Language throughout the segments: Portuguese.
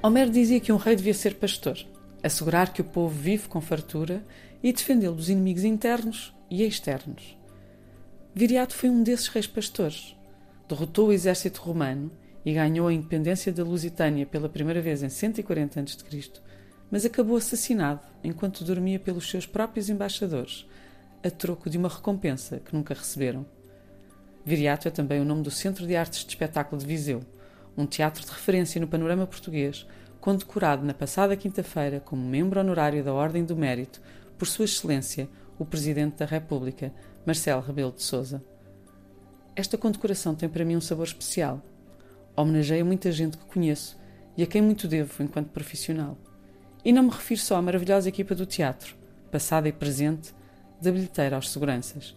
Homero dizia que um rei devia ser pastor, assegurar que o povo vive com fartura e defendê-lo dos inimigos internos e externos. Viriato foi um desses reis pastores. Derrotou o exército romano e ganhou a independência da Lusitânia pela primeira vez em 140 a.C., mas acabou assassinado enquanto dormia pelos seus próprios embaixadores, a troco de uma recompensa que nunca receberam. Viriato é também o nome do Centro de Artes de Espetáculo de Viseu, um teatro de referência no panorama português, condecorado na passada quinta-feira como membro honorário da Ordem do Mérito por Sua Excelência, o Presidente da República, Marcelo Rebelo de Sousa. Esta condecoração tem para mim um sabor especial. Homenageia muita gente que conheço e a quem muito devo enquanto profissional. E não me refiro só à maravilhosa equipa do teatro, passada e presente, da bilheteira aos seguranças,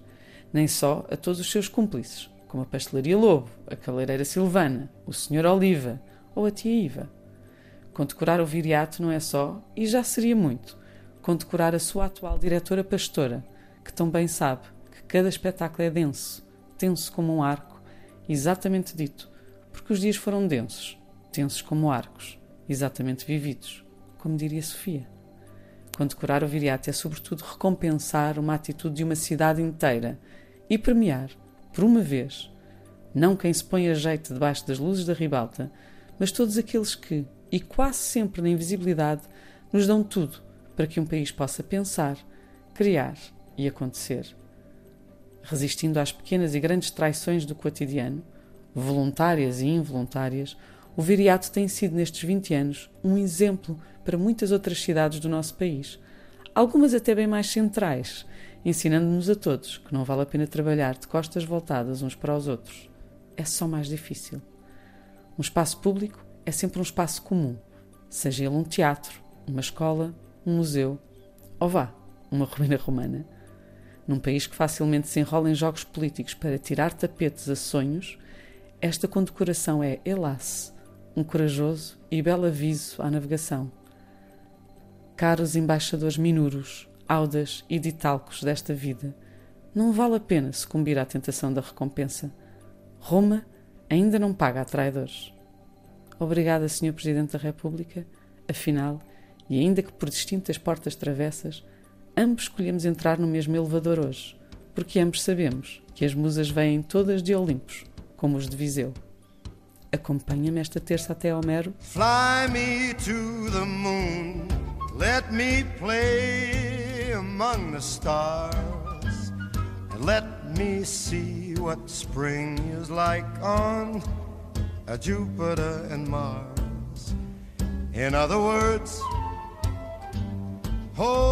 nem só a todos os seus cúmplices, como a Pastelaria Lobo, a Caleireira Silvana, o Sr. Oliva ou a Tia Iva. Condecorar o viriato não é só, e já seria muito, condecorar a sua atual diretora pastora, que tão bem sabe que cada espetáculo é denso, tenso como um arco, exatamente dito, porque os dias foram densos, tensos como arcos, exatamente vividos, como diria Sofia. Condecorar o viriato é, sobretudo, recompensar uma atitude de uma cidade inteira e premiar por uma vez, não quem se põe a jeito debaixo das luzes da ribalta, mas todos aqueles que, e quase sempre na invisibilidade, nos dão tudo para que um país possa pensar, criar e acontecer. Resistindo às pequenas e grandes traições do cotidiano, voluntárias e involuntárias, o Viriato tem sido nestes 20 anos um exemplo para muitas outras cidades do nosso país, algumas até bem mais centrais, ensinando-nos a todos que não vale a pena trabalhar de costas voltadas uns para os outros. É só mais difícil. Um espaço público é sempre um espaço comum, seja ele um teatro, uma escola, um museu ou vá, uma ruína romana. Num país que facilmente se enrola em jogos políticos para tirar tapetes a sonhos, esta condecoração é, helas, um corajoso e belo aviso à navegação. Caros embaixadores minuros, audas e ditalcos desta vida, não vale a pena sucumbir à tentação da recompensa. Roma ainda não paga a traidores. Obrigada, Sr. Presidente da República. Afinal, e ainda que por distintas portas travessas, ambos escolhemos entrar no mesmo elevador hoje, porque ambos sabemos que as musas vêm todas de Olimpos, como os de Viseu. Acompanha-me esta terça até Homero. Fly me to the moon, let me play among the stars and let me see what spring is like on a Jupiter and Mars. In other words, hold